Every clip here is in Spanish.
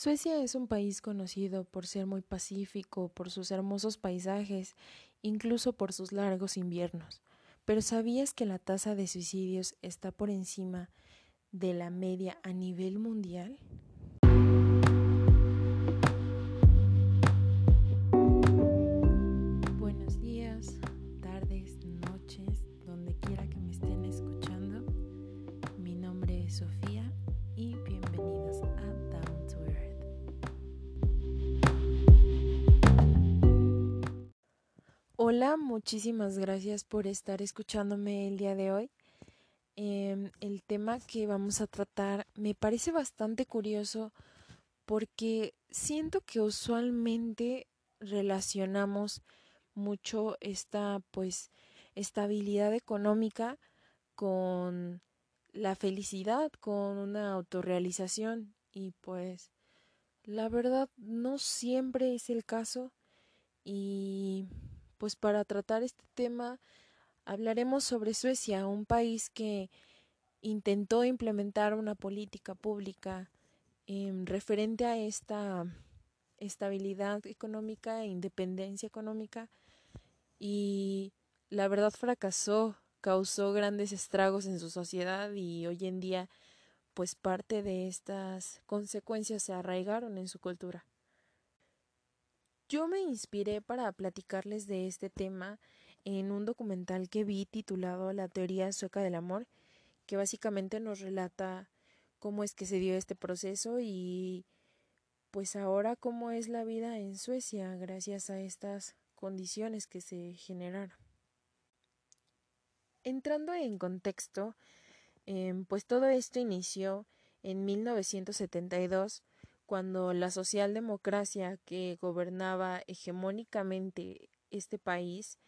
Suecia es un país conocido por ser muy pacífico, por sus hermosos paisajes, incluso por sus largos inviernos. Pero ¿sabías que la tasa de suicidios está por encima de la media a nivel mundial? Hola, muchísimas gracias por estar escuchándome el día de hoy. Em, el tema que vamos a tratar me parece bastante curioso porque siento que usualmente relacionamos mucho esta pues estabilidad económica con la felicidad, con una autorrealización y pues la verdad no siempre es el caso y pues para tratar este tema hablaremos sobre Suecia, un país que intentó implementar una política pública eh, referente a esta estabilidad económica e independencia económica y la verdad fracasó, causó grandes estragos en su sociedad y hoy en día pues parte de estas consecuencias se arraigaron en su cultura. Yo me inspiré para platicarles de este tema en un documental que vi titulado La teoría sueca del amor, que básicamente nos relata cómo es que se dio este proceso y pues ahora cómo es la vida en Suecia gracias a estas condiciones que se generaron. Entrando en contexto, eh, pues todo esto inició en 1972 cuando la socialdemocracia que gobernaba hegemónicamente este país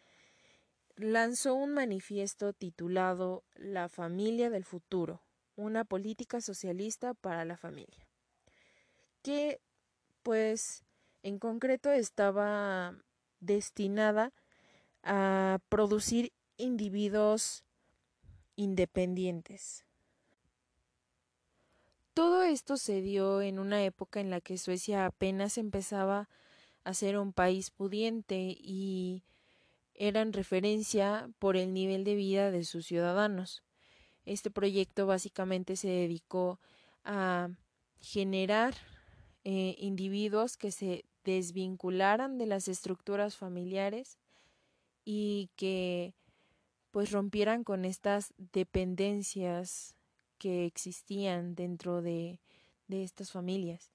lanzó un manifiesto titulado La familia del futuro, una política socialista para la familia, que pues en concreto estaba destinada a producir individuos independientes. Esto se dio en una época en la que Suecia apenas empezaba a ser un país pudiente y era en referencia por el nivel de vida de sus ciudadanos. Este proyecto básicamente se dedicó a generar eh, individuos que se desvincularan de las estructuras familiares y que pues rompieran con estas dependencias que existían dentro de, de estas familias.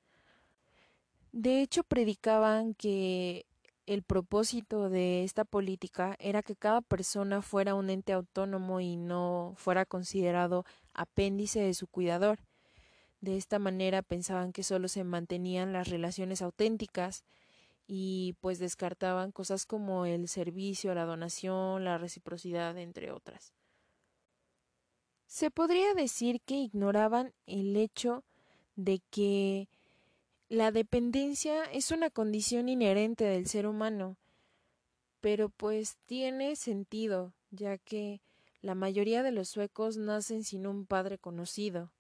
De hecho, predicaban que el propósito de esta política era que cada persona fuera un ente autónomo y no fuera considerado apéndice de su cuidador. De esta manera pensaban que solo se mantenían las relaciones auténticas y pues descartaban cosas como el servicio, la donación, la reciprocidad, entre otras. Se podría decir que ignoraban el hecho de que la dependencia es una condición inherente del ser humano, pero pues tiene sentido, ya que la mayoría de los suecos nacen sin un padre conocido.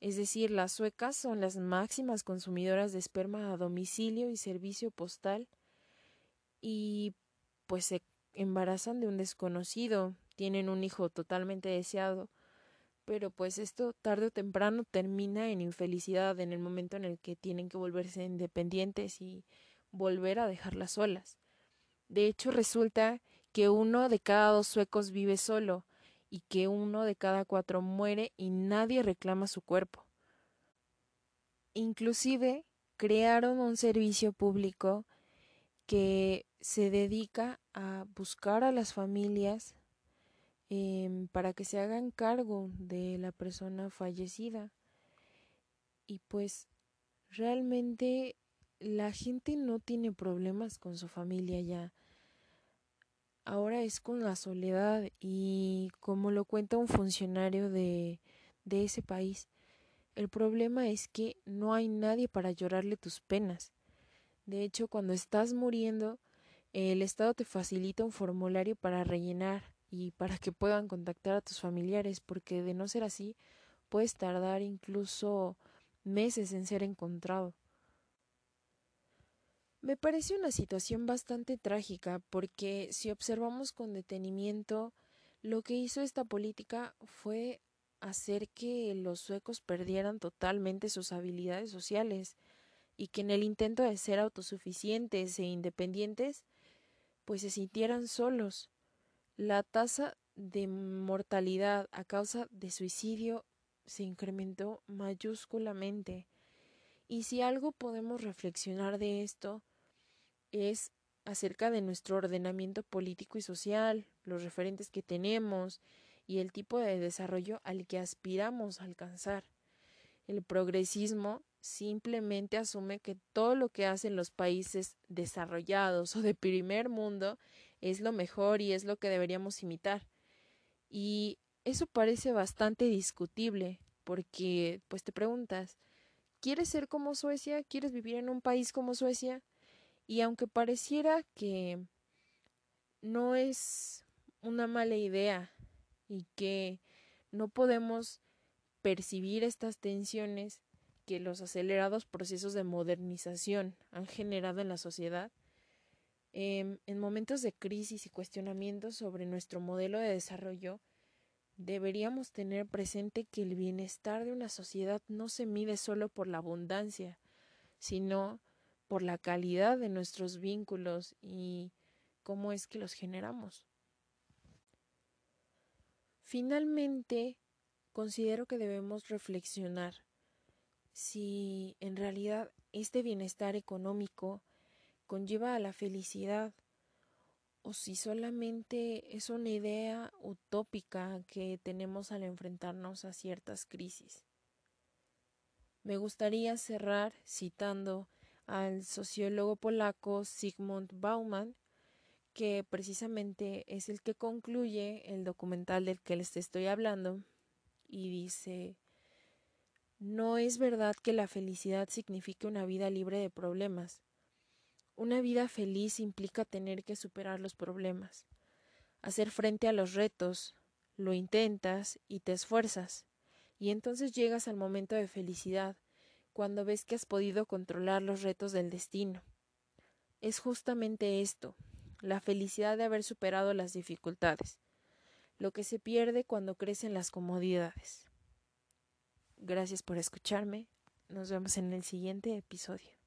Es decir, las suecas son las máximas consumidoras de esperma a domicilio y servicio postal y pues se embarazan de un desconocido, tienen un hijo totalmente deseado pero pues esto tarde o temprano termina en infelicidad en el momento en el que tienen que volverse independientes y volver a dejarlas solas. De hecho, resulta que uno de cada dos suecos vive solo y que uno de cada cuatro muere y nadie reclama su cuerpo. Inclusive crearon un servicio público que se dedica a buscar a las familias Em, para que se hagan cargo de la persona fallecida. Y pues realmente la gente no tiene problemas con su familia ya. Ahora es con la soledad y como lo cuenta un funcionario de, de ese país, el problema es que no hay nadie para llorarle tus penas. De hecho, cuando estás muriendo, el Estado te facilita un formulario para rellenar y para que puedan contactar a tus familiares, porque de no ser así, puedes tardar incluso meses en ser encontrado. Me parece una situación bastante trágica porque si observamos con detenimiento, lo que hizo esta política fue hacer que los suecos perdieran totalmente sus habilidades sociales y que en el intento de ser autosuficientes e independientes, pues se sintieran solos. La tasa de mortalidad a causa de suicidio se incrementó mayúsculamente. Y si algo podemos reflexionar de esto, es acerca de nuestro ordenamiento político y social, los referentes que tenemos y el tipo de desarrollo al que aspiramos a alcanzar. El progresismo simplemente asume que todo lo que hacen los países desarrollados o de primer mundo es lo mejor y es lo que deberíamos imitar. Y eso parece bastante discutible, porque pues te preguntas, ¿quieres ser como Suecia? ¿Quieres vivir en un país como Suecia? Y aunque pareciera que no es una mala idea y que no podemos percibir estas tensiones que los acelerados procesos de modernización han generado en la sociedad, em, en momentos de crisis y cuestionamientos sobre nuestro modelo de desarrollo, deberíamos tener presente que el bienestar de una sociedad no se mide solo por la abundancia, sino por la calidad de nuestros vínculos y cómo es que los generamos. Finalmente, considero que debemos reflexionar si en realidad este bienestar económico conlleva a la felicidad o si solamente es una idea utópica que tenemos al enfrentarnos a ciertas crisis. Me gustaría cerrar citando al sociólogo polaco Sigmund Bauman, que precisamente es el que concluye el documental del que les estoy hablando, y dice No es verdad que la felicidad signifique una vida libre de problemas. Una vida feliz implica tener que superar los problemas, hacer frente a los retos, lo intentas y te esfuerzas, y entonces llegas al momento de felicidad, cuando ves que has podido controlar los retos del destino. Es justamente esto, la felicidad de haber superado las dificultades, lo que se pierde cuando crecen las comodidades. Gracias por escucharme. Nos vemos en el siguiente episodio.